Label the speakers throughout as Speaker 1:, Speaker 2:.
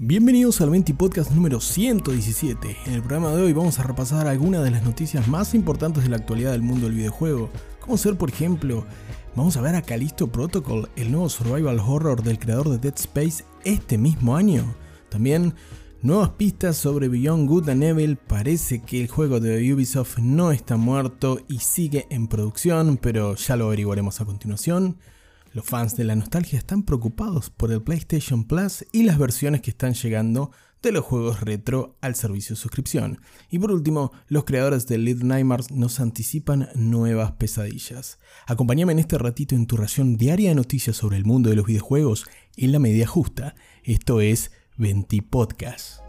Speaker 1: Bienvenidos al 20 Podcast número 117. En el programa de hoy vamos a repasar algunas de las noticias más importantes de la actualidad del mundo del videojuego, como ser por ejemplo, vamos a ver a Callisto Protocol, el nuevo survival horror del creador de Dead Space este mismo año. También nuevas pistas sobre Beyond Good and Evil, parece que el juego de Ubisoft no está muerto y sigue en producción, pero ya lo averiguaremos a continuación. Los fans de la nostalgia están preocupados por el PlayStation Plus y las versiones que están llegando de los juegos retro al servicio de suscripción. Y por último, los creadores de Little Nightmares nos anticipan nuevas pesadillas. Acompáñame en este ratito en tu ración diaria de noticias sobre el mundo de los videojuegos en la media justa. Esto es 20 Podcast.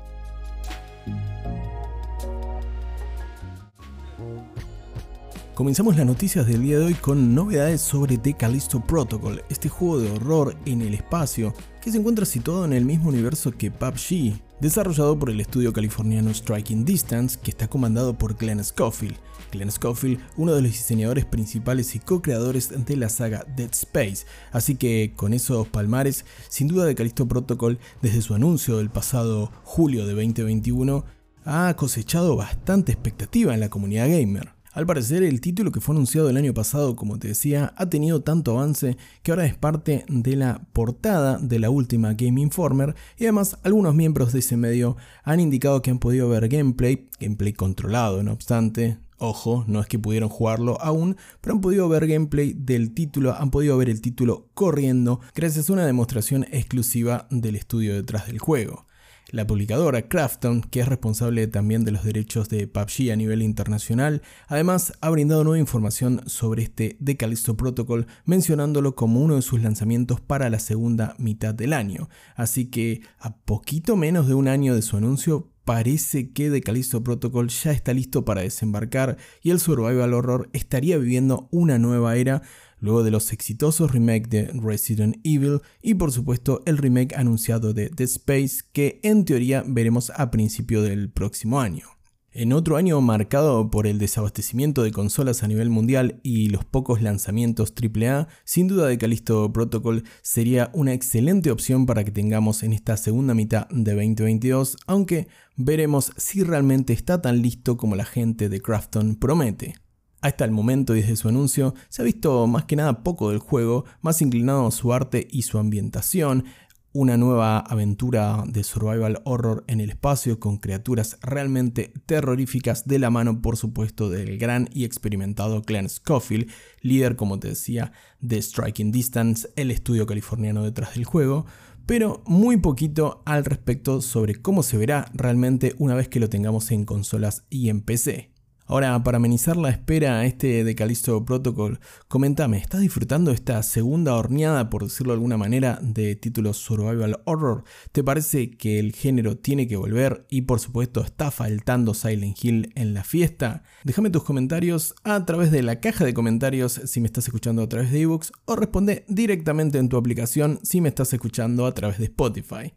Speaker 1: Comenzamos las noticias del día de hoy con novedades sobre The Callisto Protocol, este juego de horror en el espacio que se encuentra situado en el mismo universo que PUBG, desarrollado por el estudio californiano Striking Distance, que está comandado por Glenn Schofield. Glenn Schofield, uno de los diseñadores principales y co-creadores de la saga Dead Space. Así que con esos palmares, sin duda The Callisto Protocol, desde su anuncio del pasado julio de 2021, ha cosechado bastante expectativa en la comunidad gamer. Al parecer, el título que fue anunciado el año pasado, como te decía, ha tenido tanto avance que ahora es parte de la portada de la última Game Informer y además algunos miembros de ese medio han indicado que han podido ver gameplay, gameplay controlado no obstante, Ojo, no es que pudieron jugarlo aún, pero han podido ver gameplay del título, han podido ver el título corriendo gracias a una demostración exclusiva del estudio detrás del juego. La publicadora Crafton, que es responsable también de los derechos de PUBG a nivel internacional, además ha brindado nueva información sobre este The Callisto Protocol, mencionándolo como uno de sus lanzamientos para la segunda mitad del año. Así que a poquito menos de un año de su anuncio, parece que The Callisto Protocol ya está listo para desembarcar y el survival horror estaría viviendo una nueva era luego de los exitosos remakes de Resident Evil y por supuesto el remake anunciado de Dead Space que en teoría veremos a principio del próximo año. En otro año marcado por el desabastecimiento de consolas a nivel mundial y los pocos lanzamientos AAA, sin duda de Callisto Protocol sería una excelente opción para que tengamos en esta segunda mitad de 2022, aunque veremos si realmente está tan listo como la gente de Crafton promete. Hasta el momento y desde su anuncio se ha visto más que nada poco del juego, más inclinado a su arte y su ambientación, una nueva aventura de survival horror en el espacio con criaturas realmente terroríficas de la mano por supuesto del gran y experimentado Glenn Schofield, líder como te decía de Striking Distance, el estudio californiano detrás del juego, pero muy poquito al respecto sobre cómo se verá realmente una vez que lo tengamos en consolas y en PC. Ahora, para amenizar la espera a este de Callisto Protocol, comentame, ¿estás disfrutando esta segunda horneada, por decirlo de alguna manera, de títulos Survival Horror? ¿Te parece que el género tiene que volver y por supuesto está faltando Silent Hill en la fiesta? Déjame tus comentarios a través de la caja de comentarios si me estás escuchando a través de ebooks o responde directamente en tu aplicación si me estás escuchando a través de Spotify.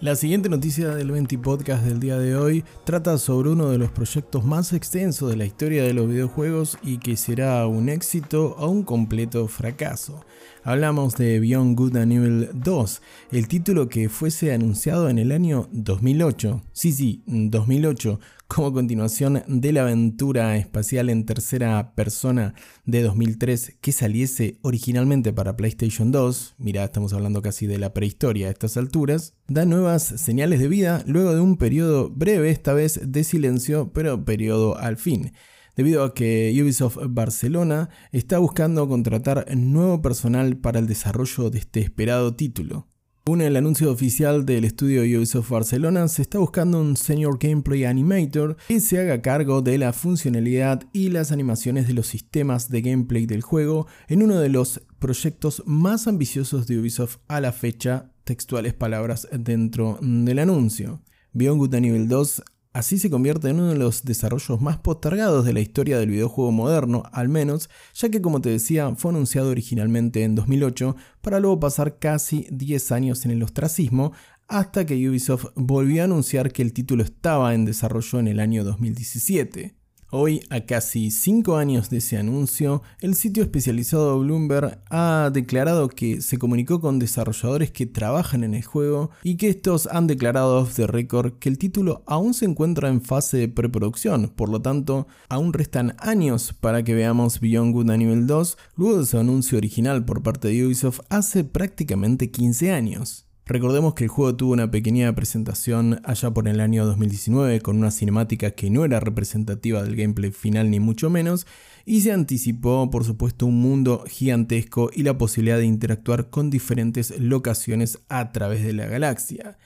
Speaker 1: La siguiente noticia del 20 Podcast del día de hoy trata sobre uno de los proyectos más extensos de la historia de los videojuegos y que será un éxito o un completo fracaso. Hablamos de Beyond Good and Evil 2, el título que fuese anunciado en el año 2008. Sí, sí, 2008, como continuación de la aventura espacial en tercera persona de 2003 que saliese originalmente para PlayStation 2, mira, estamos hablando casi de la prehistoria a estas alturas, da nuevas señales de vida luego de un periodo breve, esta vez de silencio, pero periodo al fin debido a que Ubisoft Barcelona está buscando contratar nuevo personal para el desarrollo de este esperado título. Según el anuncio oficial del estudio Ubisoft Barcelona, se está buscando un Senior Gameplay Animator que se haga cargo de la funcionalidad y las animaciones de los sistemas de gameplay del juego en uno de los proyectos más ambiciosos de Ubisoft a la fecha, textuales palabras dentro del anuncio. Beyond Good and 2 Así se convierte en uno de los desarrollos más postergados de la historia del videojuego moderno, al menos, ya que como te decía fue anunciado originalmente en 2008 para luego pasar casi 10 años en el ostracismo hasta que Ubisoft volvió a anunciar que el título estaba en desarrollo en el año 2017. Hoy, a casi 5 años de ese anuncio, el sitio especializado Bloomberg ha declarado que se comunicó con desarrolladores que trabajan en el juego y que estos han declarado off the record que el título aún se encuentra en fase de preproducción, por lo tanto, aún restan años para que veamos Beyond Good a nivel 2 luego de su anuncio original por parte de Ubisoft hace prácticamente 15 años. Recordemos que el juego tuvo una pequeña presentación allá por el año 2019 con una cinemática que no era representativa del gameplay final ni mucho menos y se anticipó por supuesto un mundo gigantesco y la posibilidad de interactuar con diferentes locaciones a través de la galaxia.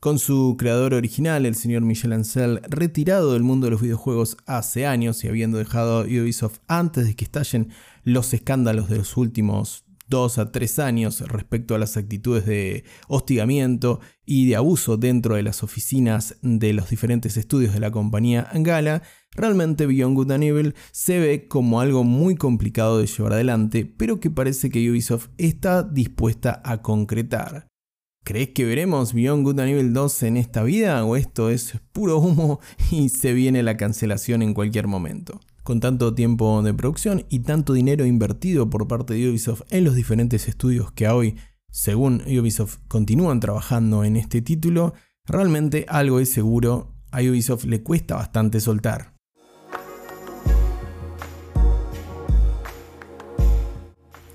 Speaker 1: Con su creador original, el señor Michel Ancel, retirado del mundo de los videojuegos hace años y habiendo dejado Ubisoft antes de que estallen los escándalos de los últimos dos a tres años respecto a las actitudes de hostigamiento y de abuso dentro de las oficinas de los diferentes estudios de la compañía Gala, realmente Beyond Good and Evil se ve como algo muy complicado de llevar adelante, pero que parece que Ubisoft está dispuesta a concretar. ¿Crees que veremos Beyond Good and Evil 2 en esta vida o esto es puro humo y se viene la cancelación en cualquier momento? Con tanto tiempo de producción y tanto dinero invertido por parte de Ubisoft en los diferentes estudios que hoy, según Ubisoft, continúan trabajando en este título, realmente algo es seguro, a Ubisoft le cuesta bastante soltar.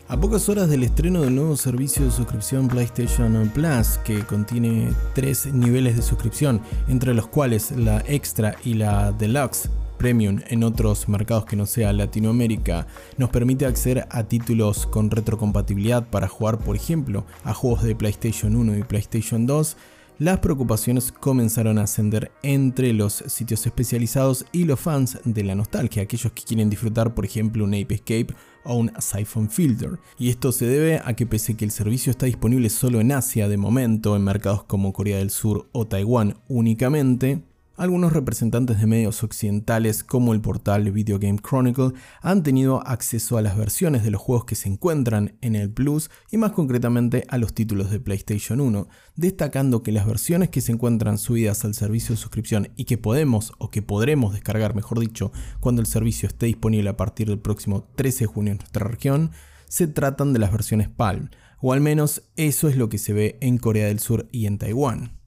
Speaker 1: A pocas horas del estreno del nuevo servicio de suscripción PlayStation Plus, que contiene tres niveles de suscripción, entre los cuales la Extra y la Deluxe, Premium en otros mercados que no sea Latinoamérica nos permite acceder a títulos con retrocompatibilidad para jugar, por ejemplo, a juegos de PlayStation 1 y PlayStation 2, las preocupaciones comenzaron a ascender entre los sitios especializados y los fans de la nostalgia, aquellos que quieren disfrutar, por ejemplo, un Ape Escape o un Siphon Filter. Y esto se debe a que pese que el servicio está disponible solo en Asia de momento, en mercados como Corea del Sur o Taiwán únicamente, algunos representantes de medios occidentales como el portal Video Game Chronicle han tenido acceso a las versiones de los juegos que se encuentran en el Plus y más concretamente a los títulos de PlayStation 1, destacando que las versiones que se encuentran subidas al servicio de suscripción y que podemos o que podremos descargar, mejor dicho, cuando el servicio esté disponible a partir del próximo 13 de junio en nuestra región, se tratan de las versiones PAL, o al menos eso es lo que se ve en Corea del Sur y en Taiwán.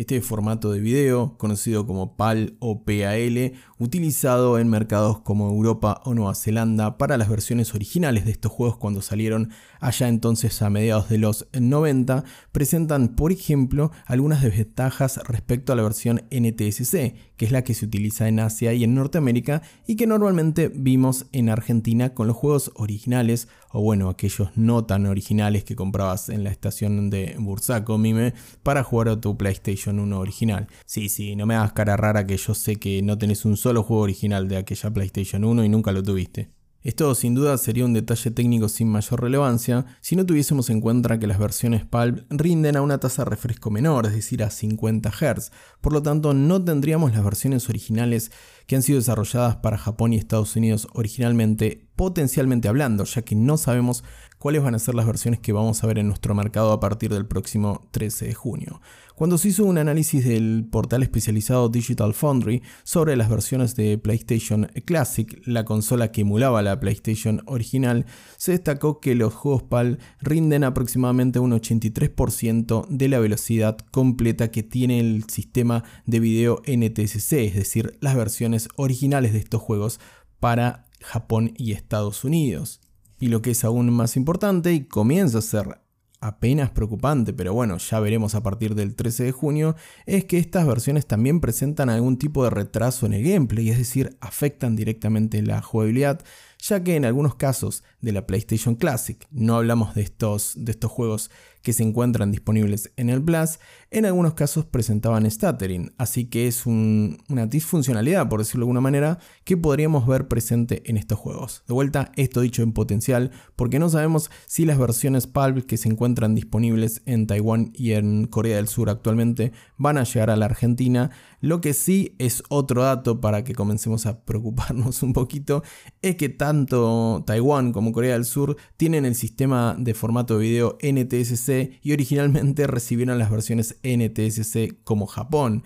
Speaker 1: Este formato de video, conocido como PAL o PAL, utilizado en mercados como Europa o Nueva Zelanda para las versiones originales de estos juegos cuando salieron allá entonces a mediados de los 90, presentan por ejemplo algunas desventajas respecto a la versión NTSC, que es la que se utiliza en Asia y en Norteamérica y que normalmente vimos en Argentina con los juegos originales o bueno, aquellos no tan originales que comprabas en la estación de Bursaco Mime para jugar a tu PlayStation 1 original. Sí, sí, no me hagas cara rara que yo sé que no tenés un solo juego original de aquella PlayStation 1 y nunca lo tuviste. Esto sin duda sería un detalle técnico sin mayor relevancia si no tuviésemos en cuenta que las versiones PAL rinden a una tasa de refresco menor, es decir, a 50 Hz, por lo tanto no tendríamos las versiones originales que han sido desarrolladas para Japón y Estados Unidos originalmente, potencialmente hablando, ya que no sabemos cuáles van a ser las versiones que vamos a ver en nuestro mercado a partir del próximo 13 de junio. Cuando se hizo un análisis del portal especializado Digital Foundry sobre las versiones de PlayStation Classic, la consola que emulaba la PlayStation original, se destacó que los juegos PAL rinden aproximadamente un 83% de la velocidad completa que tiene el sistema de video NTSC, es decir, las versiones originales de estos juegos para Japón y Estados Unidos. Y lo que es aún más importante y comienza a ser apenas preocupante, pero bueno, ya veremos a partir del 13 de junio, es que estas versiones también presentan algún tipo de retraso en el gameplay, es decir, afectan directamente la jugabilidad, ya que en algunos casos de la PlayStation Classic, no hablamos de estos, de estos juegos que se encuentran disponibles en el Plus, en algunos casos presentaban stuttering, así que es una disfuncionalidad, por decirlo de alguna manera, que podríamos ver presente en estos juegos. De vuelta, esto dicho en potencial, porque no sabemos si las versiones PAL que se encuentran disponibles en Taiwán y en Corea del Sur actualmente van a llegar a la Argentina. Lo que sí es otro dato para que comencemos a preocuparnos un poquito, es que tanto Taiwán como Corea del Sur tienen el sistema de formato de video NTSC y originalmente recibieron las versiones NTSC como Japón.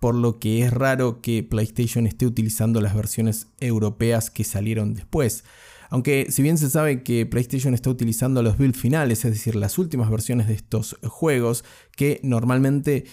Speaker 1: por lo que es raro que PlayStation esté utilizando las versiones europeas que salieron después. Aunque si bien se sabe que PlayStation está utilizando los builds finales, es decir, las últimas versiones de estos juegos, que normalmente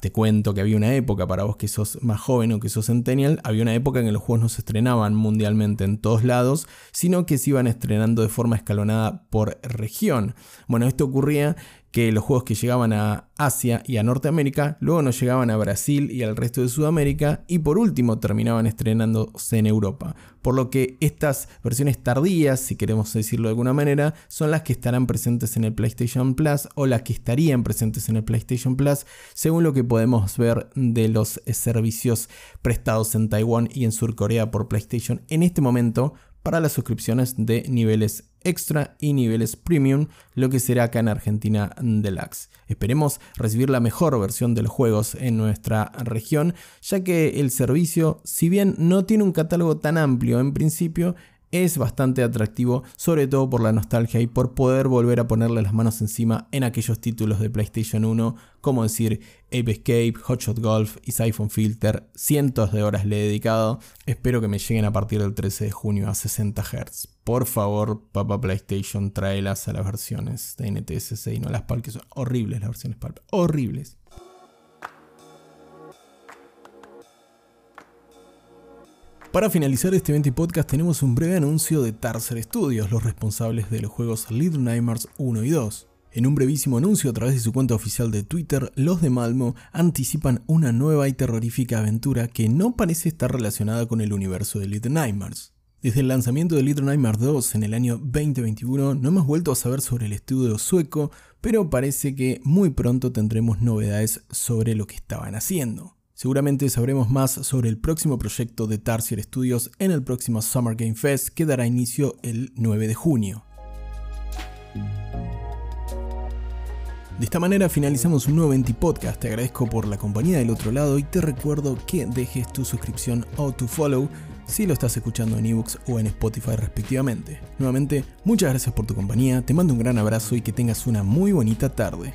Speaker 1: te cuento que había una época, para vos que sos más joven o que sos centennial, había una época en que los juegos no se estrenaban mundialmente en todos lados, sino que se iban estrenando de forma escalonada por región. Bueno, esto ocurría que los juegos que llegaban a Asia y a Norteamérica luego no llegaban a Brasil y al resto de Sudamérica y por último terminaban estrenándose en Europa. Por lo que estas versiones tardías, si queremos decirlo de alguna manera, son las que estarán presentes en el PlayStation Plus o las que estarían presentes en el PlayStation Plus según lo que podemos ver de los servicios prestados en Taiwán y en Surcorea por PlayStation en este momento para las suscripciones de niveles extra y niveles premium, lo que será acá en Argentina Deluxe. Esperemos recibir la mejor versión de los juegos en nuestra región, ya que el servicio, si bien no tiene un catálogo tan amplio en principio, es bastante atractivo, sobre todo por la nostalgia y por poder volver a ponerle las manos encima en aquellos títulos de PlayStation 1, como decir Ape Escape, Hotshot Golf y Siphon Filter. Cientos de horas le he dedicado. Espero que me lleguen a partir del 13 de junio a 60 Hz. Por favor, papá PlayStation, tráelas a las versiones de NTSC y no las PAL, que son horribles las versiones PAL. Horribles. Para finalizar este evento y podcast tenemos un breve anuncio de Tarser Studios, los responsables de los juegos Little Nightmares 1 y 2. En un brevísimo anuncio a través de su cuenta oficial de Twitter, los de Malmo anticipan una nueva y terrorífica aventura que no parece estar relacionada con el universo de Little Nightmares. Desde el lanzamiento de Little Nightmares 2 en el año 2021 no hemos vuelto a saber sobre el estudio sueco, pero parece que muy pronto tendremos novedades sobre lo que estaban haciendo. Seguramente sabremos más sobre el próximo proyecto de Tarsier Studios en el próximo Summer Game Fest que dará inicio el 9 de junio. De esta manera finalizamos un nuevo 20 Podcast. Te agradezco por la compañía del otro lado y te recuerdo que dejes tu suscripción o tu follow si lo estás escuchando en ebooks o en Spotify respectivamente. Nuevamente, muchas gracias por tu compañía, te mando un gran abrazo y que tengas una muy bonita tarde.